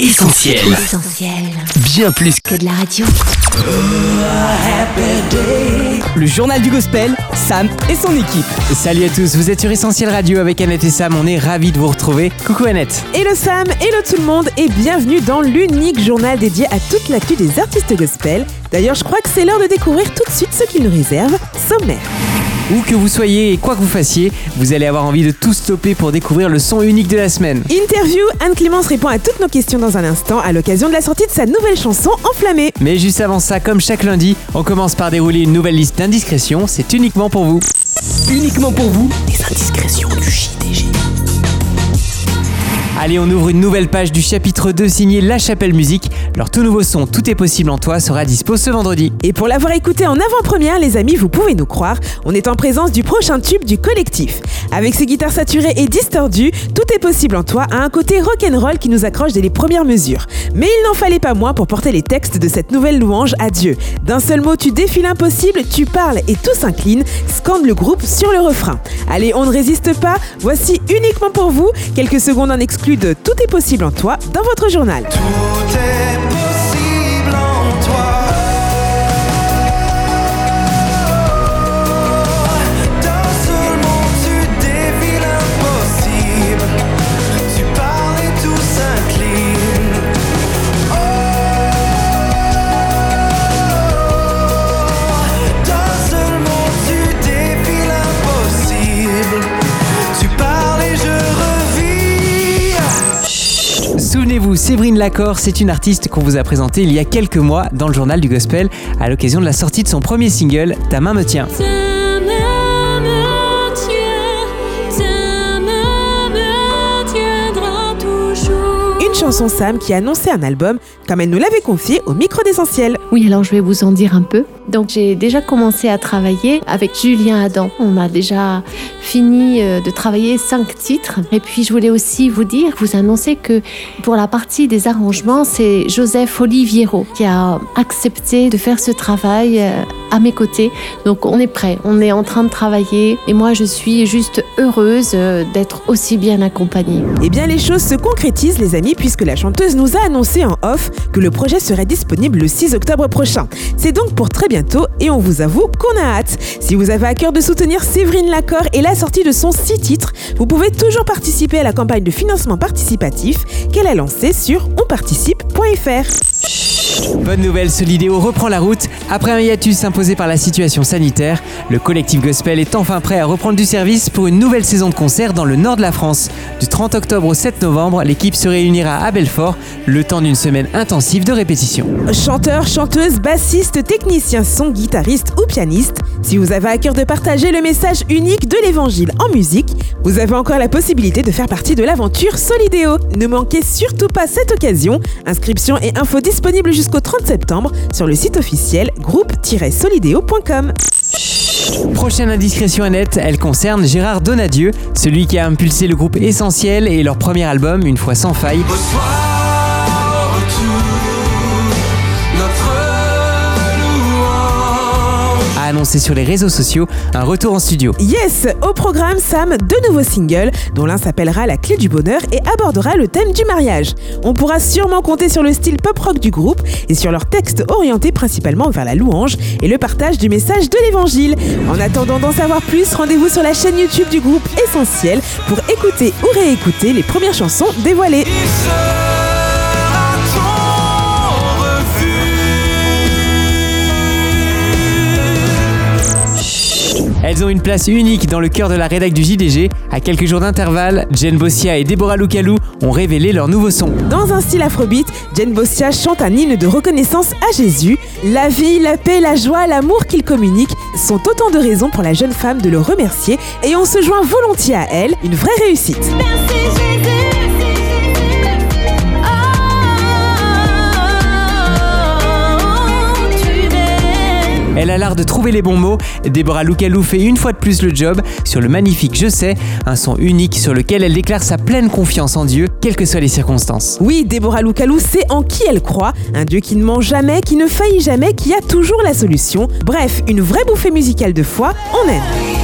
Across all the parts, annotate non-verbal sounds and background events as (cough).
Essentiel. Essentiel. Bien plus Que de la radio. Le journal du gospel, Sam et son équipe. Salut à tous, vous êtes sur Essentiel Radio avec Annette et Sam, on est ravis de vous retrouver. Coucou Annette. Hello Sam, hello tout le monde et bienvenue dans l'unique journal dédié à toute l'actu des artistes gospel. D'ailleurs, je crois que c'est l'heure de découvrir tout de suite ce qu'ils nous réservent. Sommaire. Où que vous soyez et quoi que vous fassiez, vous allez avoir envie de tout stopper pour découvrir le son unique de la semaine. Interview, Anne Clémence répond à toutes nos questions dans un instant à l'occasion de la sortie de sa nouvelle chanson Enflammée. Mais juste avant ça, comme chaque lundi, on commence par dérouler une nouvelle liste d'indiscrétions, c'est uniquement pour vous. uniquement pour vous les indiscrétions du JDG. Allez, on ouvre une nouvelle page du chapitre 2 signé La Chapelle Musique. Leur tout nouveau son Tout est possible en toi sera dispo ce vendredi. Et pour l'avoir écouté en avant-première, les amis, vous pouvez nous croire, on est en présence du prochain tube du collectif. Avec ses guitares saturées et distordues, Tout est possible en toi a un côté rock'n'roll qui nous accroche dès les premières mesures. Mais il n'en fallait pas moins pour porter les textes de cette nouvelle louange à Dieu. D'un seul mot, tu défies l'impossible, tu parles et tout s'incline, scande le groupe sur le refrain. Allez, on ne résiste pas, voici uniquement pour vous quelques secondes en exclu de Tout est possible en toi dans votre journal. Souvenez-vous, Séverine Lacor, c'est une artiste qu'on vous a présentée il y a quelques mois dans le journal du gospel à l'occasion de la sortie de son premier single, Ta main me tient. Chanson Sam qui annonçait un album comme elle nous l'avait confié au micro d'essentiel. Oui, alors je vais vous en dire un peu. Donc j'ai déjà commencé à travailler avec Julien Adam. On a déjà fini euh, de travailler cinq titres. Et puis je voulais aussi vous dire, vous annoncer que pour la partie des arrangements, c'est Joseph Oliviero qui a accepté de faire ce travail euh, à mes côtés. Donc on est prêt, on est en train de travailler. Et moi je suis juste heureuse euh, d'être aussi bien accompagnée. Eh bien, les choses se concrétisent, les amis, puisque la chanteuse nous a annoncé en off que le projet serait disponible le 6 octobre prochain. C'est donc pour très bientôt et on vous avoue qu'on a hâte. Si vous avez à cœur de soutenir Séverine Lacor et la sortie de son 6 titres, vous pouvez toujours participer à la campagne de financement participatif qu'elle a lancée sur onparticipe.fr. Bonne nouvelle, Solidéo reprend la route. Après un hiatus imposé par la situation sanitaire, le collectif gospel est enfin prêt à reprendre du service pour une nouvelle saison de concerts dans le nord de la France. Du 30 octobre au 7 novembre, l'équipe se réunira à Belfort, le temps d'une semaine intensive de répétition. Chanteurs, chanteuses, bassistes, techniciens, son, guitaristes ou pianistes, si vous avez à cœur de partager le message unique de l'évangile en musique, vous avez encore la possibilité de faire partie de l'aventure Solidéo. Ne manquez surtout pas cette occasion. Inscription et infos disponibles jusqu'au 30 septembre sur le site officiel groupe-solidéo.com. Prochaine indiscrétion Annette, elle concerne Gérard Donadieu, celui qui a impulsé le groupe Essentiel et leur premier album, Une fois sans faille. Au annoncé sur les réseaux sociaux un retour en studio. Yes, au programme Sam, deux nouveaux singles, dont l'un s'appellera La clé du bonheur et abordera le thème du mariage. On pourra sûrement compter sur le style pop-rock du groupe et sur leurs textes orientés principalement vers la louange et le partage du message de l'évangile. En attendant d'en savoir plus, rendez-vous sur la chaîne YouTube du groupe Essentiel pour écouter ou réécouter les premières chansons dévoilées. Elles ont une place unique dans le cœur de la rédac du JDG. À quelques jours d'intervalle, Jen Bossia et Deborah Lukalou ont révélé leur nouveau son. Dans un style afrobeat, Jen Bossia chante un hymne de reconnaissance à Jésus. La vie, la paix, la joie, l'amour qu'il communique sont autant de raisons pour la jeune femme de le remercier et on se joint volontiers à elle, une vraie réussite. Merci Elle a l'art de trouver les bons mots. Deborah Lukalou fait une fois de plus le job sur le magnifique Je sais, un son unique sur lequel elle déclare sa pleine confiance en Dieu, quelles que soient les circonstances. Oui, Déborah Loukalou sait en qui elle croit, un Dieu qui ne ment jamais, qui ne faillit jamais, qui a toujours la solution. Bref, une vraie bouffée musicale de foi, on aime.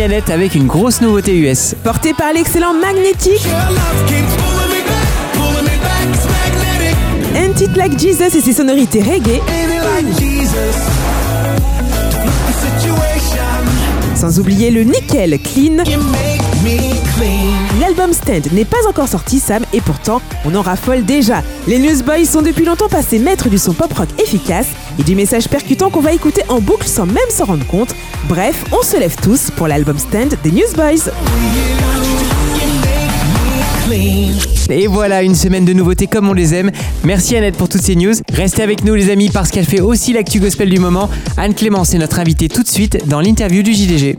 Avec une grosse nouveauté US. Porté par l'excellent Magnetic, un titre like Jesus et ses sonorités reggae, sans oublier le nickel clean. L'album Stand n'est pas encore sorti, Sam, et pourtant, on en raffole déjà. Les Newsboys sont depuis longtemps passés maîtres du son pop rock efficace et du message percutant qu'on va écouter en boucle sans même s'en rendre compte. Bref, on se lève tous pour l'album Stand des Newsboys. Et voilà, une semaine de nouveautés comme on les aime. Merci Annette pour toutes ces news. Restez avec nous les amis parce qu'elle fait aussi l'actu gospel du moment. Anne Clémence est notre invitée tout de suite dans l'interview du JDG.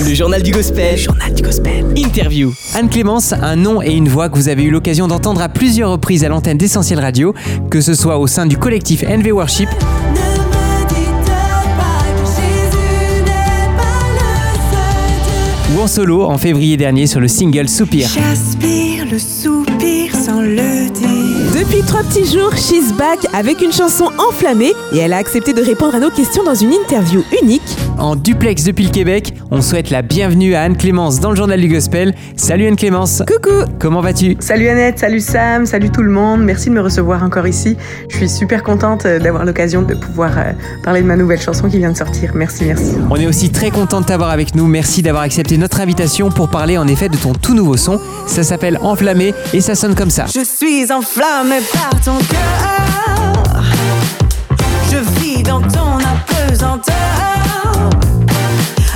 Le journal du gospel. journal du gospel. Interview. Anne Clémence, un nom et une voix que vous avez eu l'occasion d'entendre à plusieurs reprises à l'antenne d'Essentiel Radio, que ce soit au sein du collectif NV Worship Ne me dites pas que Jésus n'est pas le seul Dieu. ou en solo en février dernier sur le single Soupir. J'aspire le soupir sans le. Depuis trois petits jours, she's back avec une chanson enflammée et elle a accepté de répondre à nos questions dans une interview unique. En duplex depuis le Québec, on souhaite la bienvenue à Anne Clémence dans le journal du gospel. Salut Anne Clémence. Coucou Comment vas-tu? Salut Annette, salut Sam, salut tout le monde. Merci de me recevoir encore ici. Je suis super contente euh, d'avoir l'occasion de pouvoir euh, parler de ma nouvelle chanson qui vient de sortir. Merci, merci. On est aussi très content de t'avoir avec nous. Merci d'avoir accepté notre invitation pour parler en effet de ton tout nouveau son. Ça s'appelle Enflammé et ça sonne comme ça. Je suis enflammée par ton cœur. Je vis dans ton apesanteur.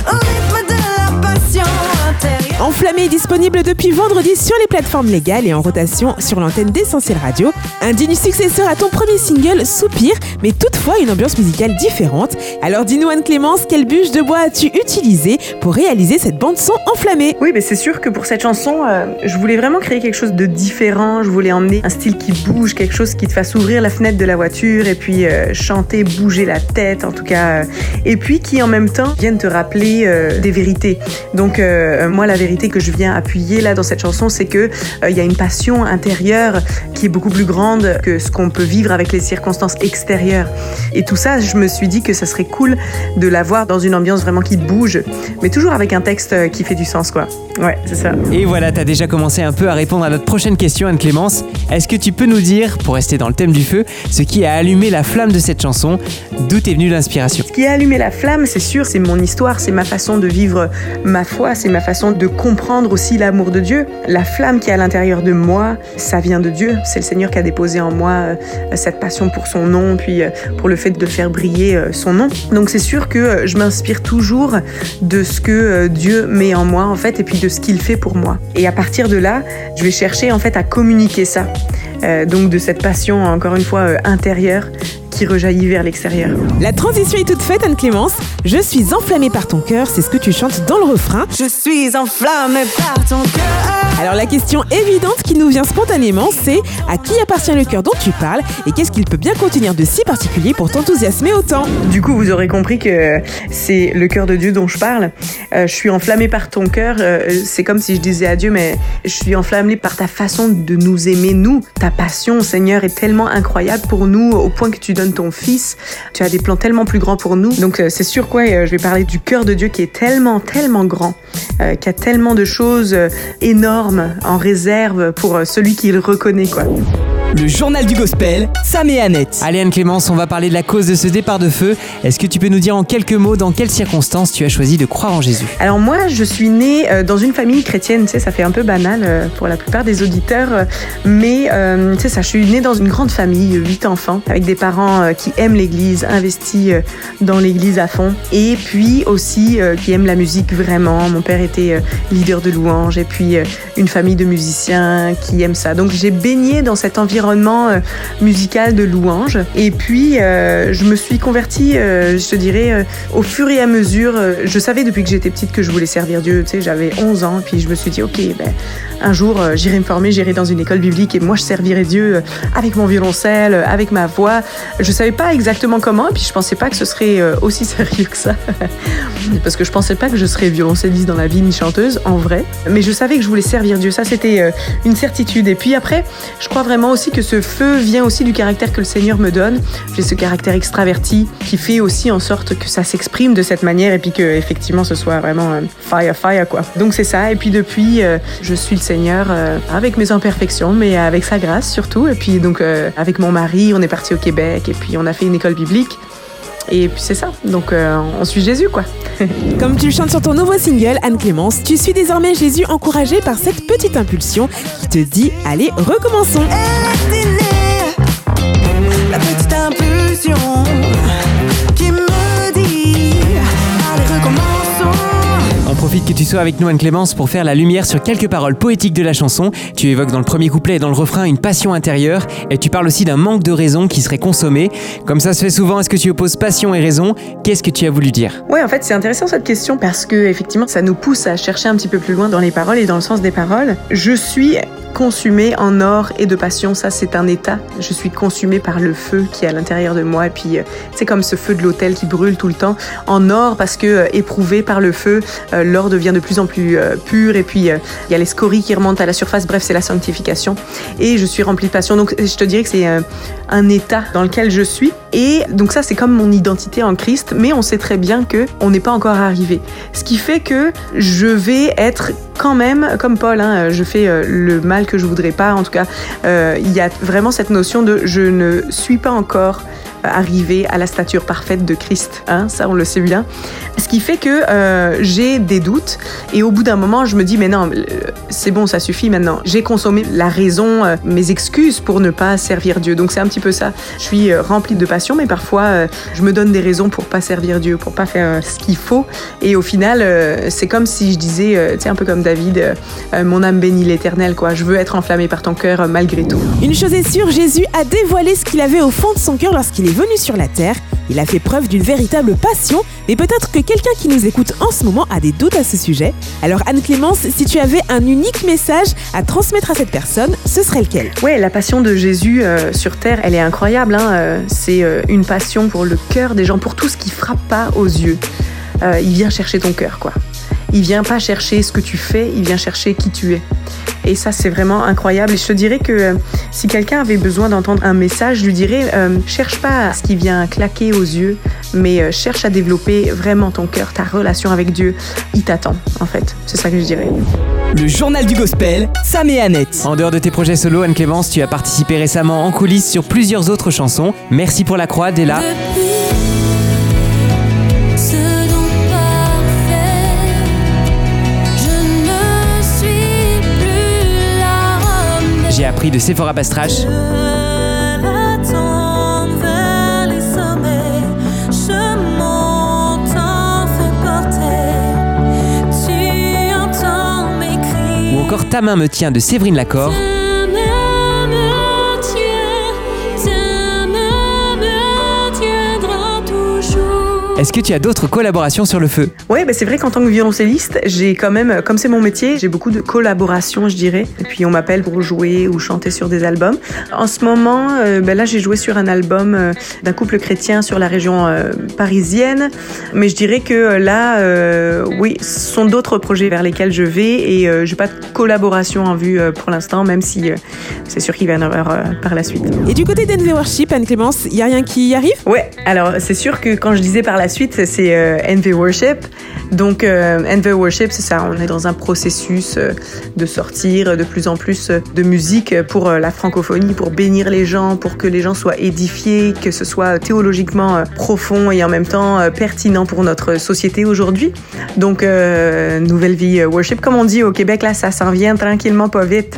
Au rythme de la passion intérieure. Disponible depuis vendredi sur les plateformes légales et en rotation sur l'antenne d'Essentiel Radio. Un digne successeur à ton premier single, Soupir, mais toutefois une ambiance musicale différente. Alors dis-nous Anne-Clémence, quelle bûche de bois as-tu utilisé pour réaliser cette bande-son enflammée? Oui, mais c'est sûr que pour cette chanson, euh, je voulais vraiment créer quelque chose de différent. Je voulais emmener un style qui bouge, quelque chose qui te fasse ouvrir la fenêtre de la voiture et puis euh, chanter, bouger la tête en tout cas. euh, et puis qui en même temps vienne te rappeler des vérités. Donc moi, la vérité que je viens appuyer là dans cette chanson, c'est que euh, il y a une passion intérieure qui est beaucoup plus grande que ce qu'on peut vivre avec les circonstances extérieures. Et tout ça, je me suis dit que ça serait cool de l'avoir dans une ambiance vraiment qui bouge, mais toujours avec un texte euh, qui fait du sens, quoi. Ouais, c'est ça. Et voilà, t'as déjà commencé un peu à répondre à notre prochaine question, Anne Clémence. Est-ce que tu peux nous dire, pour rester dans le thème du feu, ce qui a allumé la flamme de cette chanson? D'où est venue l'inspiration? Ce qui a allumé la flamme, c'est sûr, c'est mon histoire, c'est ma façon de vivre ma foi, c'est ma façon de comprendre aussi l'amour de Dieu. La flamme qui est à l'intérieur de moi, ça vient de Dieu. C'est le Seigneur qui a déposé en moi euh, cette passion pour son nom, puis euh, pour le fait de faire briller euh, son nom. Donc c'est sûr que je m'inspire toujours de ce que Dieu met en moi, en fait, et puis de ce qu'il fait pour moi. Et à partir de là, je vais chercher, en fait, à communiquer ça. Donc de cette passion, encore une fois, intérieure qui rejaillit vers l'extérieur. La transition est toute faite Anne-Clémence. Je suis enflammée par ton cœur, c'est ce que tu chantes dans le refrain. Je suis enflammée par ton cœur. Alors la question évidente qui nous vient spontanément, c'est à qui appartient le cœur dont tu parles et qu'est-ce qu'il peut bien contenir de si particulier pour t'enthousiasmer autant? Du coup, vous aurez compris que c'est le cœur de Dieu dont je parle. Euh, je suis enflammée par ton cœur. euh, c'est comme si je disais à Dieu, mais je suis enflammée par ta façon de nous aimer, nous. Ta passion, Seigneur, est tellement incroyable pour nous, au point que tu donnes ton Fils. Tu as des plans tellement plus grands pour nous. Donc, euh, c'est sûr quoi, euh, je vais parler du cœur de Dieu qui est tellement, tellement grand, euh, qui a tellement de choses énormes en réserve pour celui qui le reconnaît, quoi. Le journal du gospel, Sam et Annette. Allez Anne Clémence, on va parler de la cause de ce départ de feu. Est-ce que tu peux nous dire en quelques mots dans quelles circonstances tu as choisi de croire en Jésus? Alors moi, je suis née euh, dans une famille chrétienne, tu sais, ça fait un peu banal euh, pour la plupart des auditeurs, euh, mais euh, tu sais ça, je suis née dans une grande famille, euh, huit enfants, avec des parents qui aiment l'Église, investis dans l'Église à fond, et puis aussi euh, qui aiment la musique vraiment. Mon père était leader de louange, et puis une famille de musiciens qui aiment ça. Donc j'ai baigné dans cet environnement euh, musical de louange, et puis euh, je me suis convertie, euh, je te dirais, au fur et à mesure. je savais depuis que j'étais petite que je voulais servir Dieu. Tu sais, j'avais 11 ans, puis je me suis dit, ok, ben, un jour, j'irai me former, j'irai dans une école biblique, et moi, je servirai Dieu avec mon violoncelle, avec ma voix. Je savais pas exactement comment, et puis je pensais pas que ce serait aussi (laughs) sérieux que ça, parce que je pensais pas que je serais violoncelliste dans la vie ni chanteuse, en vrai. Mais je savais que je voulais servir Dieu. Ça, c'était une certitude. Et puis après, je crois vraiment aussi que ce feu vient aussi du caractère que le Seigneur me donne. J'ai ce caractère extraverti qui fait aussi en sorte que ça s'exprime de cette manière et puis que effectivement ce soit vraiment euh, fire fire quoi. Donc c'est ça. Et puis depuis, euh, je suis le Seigneur euh, avec mes imperfections, mais avec sa grâce surtout. Et puis donc avec mon mari, on est parti au Québec et puis on a fait une école biblique. Et puis c'est ça. Donc euh, on suit Jésus quoi. (laughs) Comme tu le chantes sur ton nouveau single, Anne-Clémence, tu suis désormais Jésus encouragé par cette petite impulsion qui te dit Allez, recommençons. La petite impulsion? Que tu sois avec nous Anne-Clémence pour faire la lumière sur quelques paroles poétiques de la chanson. Tu évoques dans le premier couplet et dans le refrain une passion intérieure et tu parles aussi d'un manque de raison qui serait consommé. Comme ça se fait souvent, est-ce que tu opposes passion et raison? Qu'est-ce que tu as voulu dire? Ouais, en fait, c'est intéressant cette question parce que effectivement, ça nous pousse à chercher un petit peu plus loin dans les paroles et dans le sens des paroles. Je suis consumée en or et de passion, ça c'est un état. Je suis consumée par le feu qui est à l'intérieur de moi et puis euh, c'est comme ce feu de l'autel qui brûle tout le temps en or parce que euh, éprouvé par le feu, euh, l'or devient de plus en plus euh, pur et puis il y a les scories qui remontent à la surface. Bref, c'est la sanctification et je suis remplie de passion. Donc je te dirais que c'est un état dans lequel je suis et donc ça c'est comme mon identité en Christ, mais on sait très bien que on n'est pas encore arrivé. Ce qui fait que je vais être quand même comme Paul, hein, je fais euh, le mal que je voudrais pas. En tout cas, euh, il y a vraiment cette notion de je ne suis pas encore arrivé à la stature parfaite de Christ. Hein, ça, on le sait bien. Ce qui fait que euh, j'ai des doutes et au bout d'un moment, je me dis mais non, euh, c'est bon, ça suffit maintenant. J'ai consommé la raison, euh, mes excuses pour ne pas servir Dieu. Donc c'est un petit peu ça. Je suis remplie de passion, mais parfois je me donne des raisons pour pas servir Dieu, pour pas faire ce qu'il faut. Et au final, c'est comme si je disais, tu sais, un peu comme David, mon âme bénit l'Éternel, quoi. Je veux être enflammée par ton cœur malgré tout. Une chose est sûre, Jésus a dévoilé ce qu'il avait au fond de son cœur lorsqu'il est venu sur la terre. Il a fait preuve d'une véritable passion, mais peut-être que quelqu'un qui nous écoute en ce moment a des doutes à ce sujet. Alors Anne-Clémence, si tu avais un unique message à transmettre à cette personne, ce serait lequel? Ouais, la passion de Jésus euh, sur terre, elle est incroyable. hein, euh, C'est euh, une passion pour le cœur des gens, pour tout ce qui frappe pas aux yeux. Il vient chercher ton cœur, quoi. Il vient pas chercher ce que tu fais, il vient chercher qui tu es. Et ça, c'est vraiment incroyable. Et je te dirais que euh, si quelqu'un avait besoin d'entendre un message, je lui dirais euh, cherche pas ce qui vient claquer aux yeux, mais euh, cherche à développer vraiment ton cœur, ta relation avec Dieu. Il t'attend, en fait. C'est ça que je dirais. Le journal du gospel, Sam et Annette. En dehors de tes projets solo, Anne-Clémence, tu as participé récemment en coulisses sur plusieurs autres chansons. Merci pour la croix, Della. Entends mes cris. Ou encore Ta main me tient de Séverine Lacor. Est-ce que tu as d'autres collaborations sur le feu? Ouais, bah c'est vrai qu'en tant que violoncelliste, j'ai quand même, comme c'est mon métier, j'ai beaucoup de collaborations, je dirais. Et puis on m'appelle pour jouer ou chanter sur des albums. En ce moment, euh, bah là, j'ai joué sur un album euh, d'un couple chrétien sur la région euh, parisienne. Mais je dirais que euh, là, euh, oui, ce sont d'autres projets vers lesquels je vais et euh, j'ai pas de collaboration en vue euh, pour l'instant, même si euh, c'est sûr qu'il va y en avoir euh, par la suite. Et du côté d'NV Worship, Anne-Clémence, y a rien qui y arrive? Ouais, alors c'est sûr que quand je disais par la suite, c'est euh, NV Worship. Donc euh, NV Worship, c'est ça, on est dans un processus euh, de sortir de plus en plus euh, de musique pour euh, la francophonie, pour bénir les gens, pour que les gens soient édifiés, que ce soit théologiquement euh, profond et en même temps euh, pertinent pour notre société aujourd'hui. Donc euh, nouvelle vie euh, worship, comme on dit au Québec, là, ça s'en vient tranquillement, pas vite.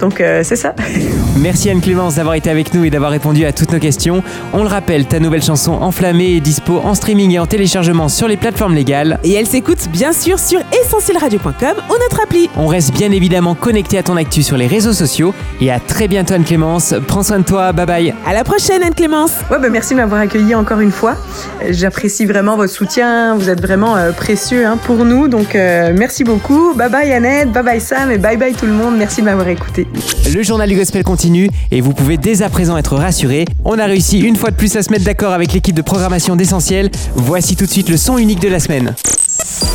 Donc euh, c'est ça. (laughs) Merci Anne-Clémence d'avoir été avec nous et d'avoir répondu à toutes nos questions. On le rappelle, ta nouvelle chanson Enflammée est dispo en streaming et en téléchargement sur les plateformes légales. Et elle s'écoute bien sûr sur essentielradio.com ou notre appli. On reste bien évidemment connecté à ton actu sur les réseaux sociaux. Et à très bientôt Anne-Clémence. Prends soin de toi, bye bye. À la prochaine Anne-Clémence Ouais, bah merci de m'avoir accueilli encore une fois. Euh, J'apprécie vraiment votre soutien. Vous êtes vraiment euh, précieux hein, pour nous. Donc, euh, merci beaucoup. Bye bye Annette, bye bye Sam et bye bye tout le monde. Merci de m'avoir écouté. Le journal du gospel continue et vous pouvez dès à présent être rassurés. On a réussi une fois de plus à se mettre d'accord avec l'équipe de programmation d'Essentiel. Voici tout de suite le son unique de la semaine.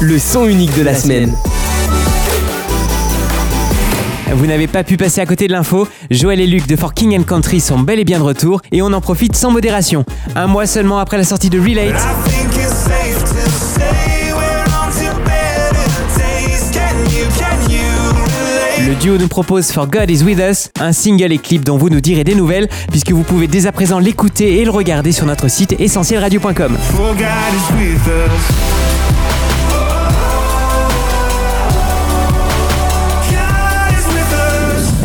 Le son unique de la semaine. Vous n'avez pas pu passer à côté de l'info, Joël et Luc de For King Country sont bel et bien de retour et on en profite sans modération. Un mois seulement après la sortie de Relate, duo nous propose For God Is With Us, un single et clip dont vous nous direz des nouvelles puisque vous pouvez dès à présent l'écouter et le regarder sur notre site essentielradio.com.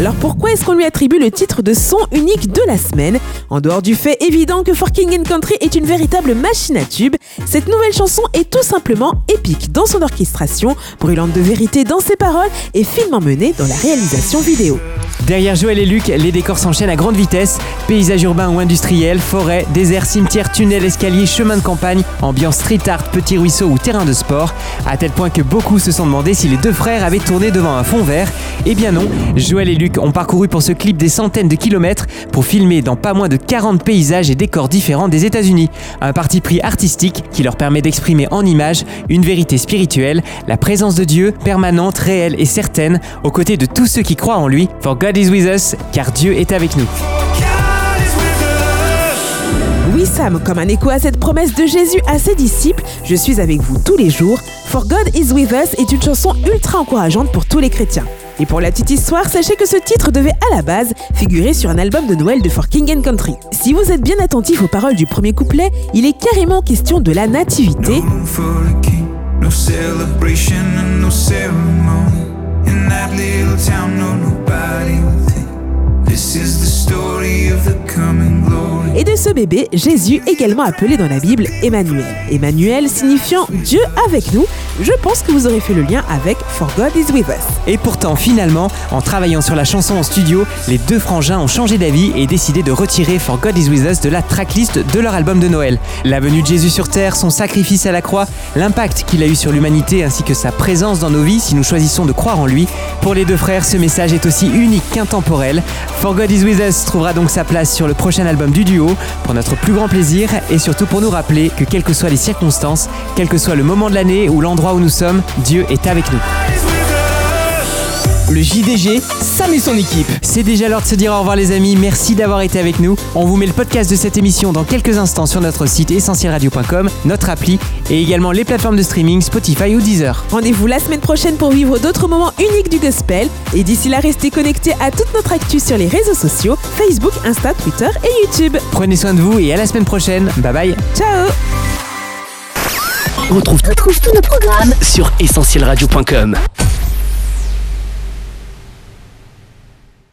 Alors pourquoi est-ce qu'on lui attribue le titre de son unique de la semaine En dehors du fait évident que For King and Country est une véritable machine à tube, cette nouvelle chanson est tout simplement épique dans son orchestration, brûlante de vérité dans ses paroles et finement menée dans la réalisation vidéo. Derrière Joël et Luc, les décors s'enchaînent à grande vitesse. Paysages urbains ou industriels, forêts, déserts, cimetières, tunnels, escaliers, chemins de campagne, ambiance street art, petits ruisseaux ou terrain de sport. À tel point que beaucoup se sont demandé si les deux frères avaient tourné devant un fond vert. Eh bien non, Joël et Luc ont parcouru pour ce clip des centaines de kilomètres pour filmer dans pas moins de 40 paysages et décors différents des États-Unis. Un parti pris artistique qui leur permet d'exprimer en images une vérité spirituelle, la présence de Dieu permanente, réelle et certaine aux côtés de tous ceux qui croient en lui. For God is with us, car Dieu est avec nous. Sam, comme un écho à cette promesse de Jésus à ses disciples, je suis avec vous tous les jours. For God is with us est une chanson ultra encourageante pour tous les chrétiens. Et pour la petite histoire, sachez que ce titre devait à la base figurer sur un album de Noël de For King and Country. Si vous êtes bien attentif aux paroles du premier couplet, il est carrément question de la nativité. This is the story of the coming. Et de ce bébé, Jésus également appelé dans la Bible Emmanuel. Emmanuel signifiant Dieu avec nous, je pense que vous aurez fait le lien avec For God is with us. Et pourtant, finalement, en travaillant sur la chanson en studio, les deux frangins ont changé d'avis et décidé de retirer For God Is With Us de la tracklist de leur album de Noël. La venue de Jésus sur Terre, son sacrifice à la croix, l'impact qu'il a eu sur l'humanité ainsi que sa présence dans nos vies si nous choisissons de croire en lui. Pour les deux frères, ce message est aussi unique qu'intemporel. For God Is With Us trouvera donc sa place sur le prochain album du duo, pour notre plus grand plaisir et surtout pour nous rappeler que quelles que soient les circonstances, quel que soit le moment de l'année ou l'endroit où nous sommes, Dieu est avec nous. Le JDG, Sam et son équipe. C'est déjà l'heure de se dire au revoir les amis, merci d'avoir été avec nous. On vous met le podcast de cette émission dans quelques instants sur notre site essentielradio.com, notre appli et également les plateformes de streaming Spotify ou Deezer. Rendez-vous la semaine prochaine pour vivre d'autres moments uniques du gospel. Et d'ici là, restez connectés à toute notre actu sur les réseaux sociaux, Facebook, Insta, Twitter et YouTube. Prenez soin de vous et à la semaine prochaine. Bye bye. Ciao Retrouve, retrouve tous nos programmes sur essentielradio.com.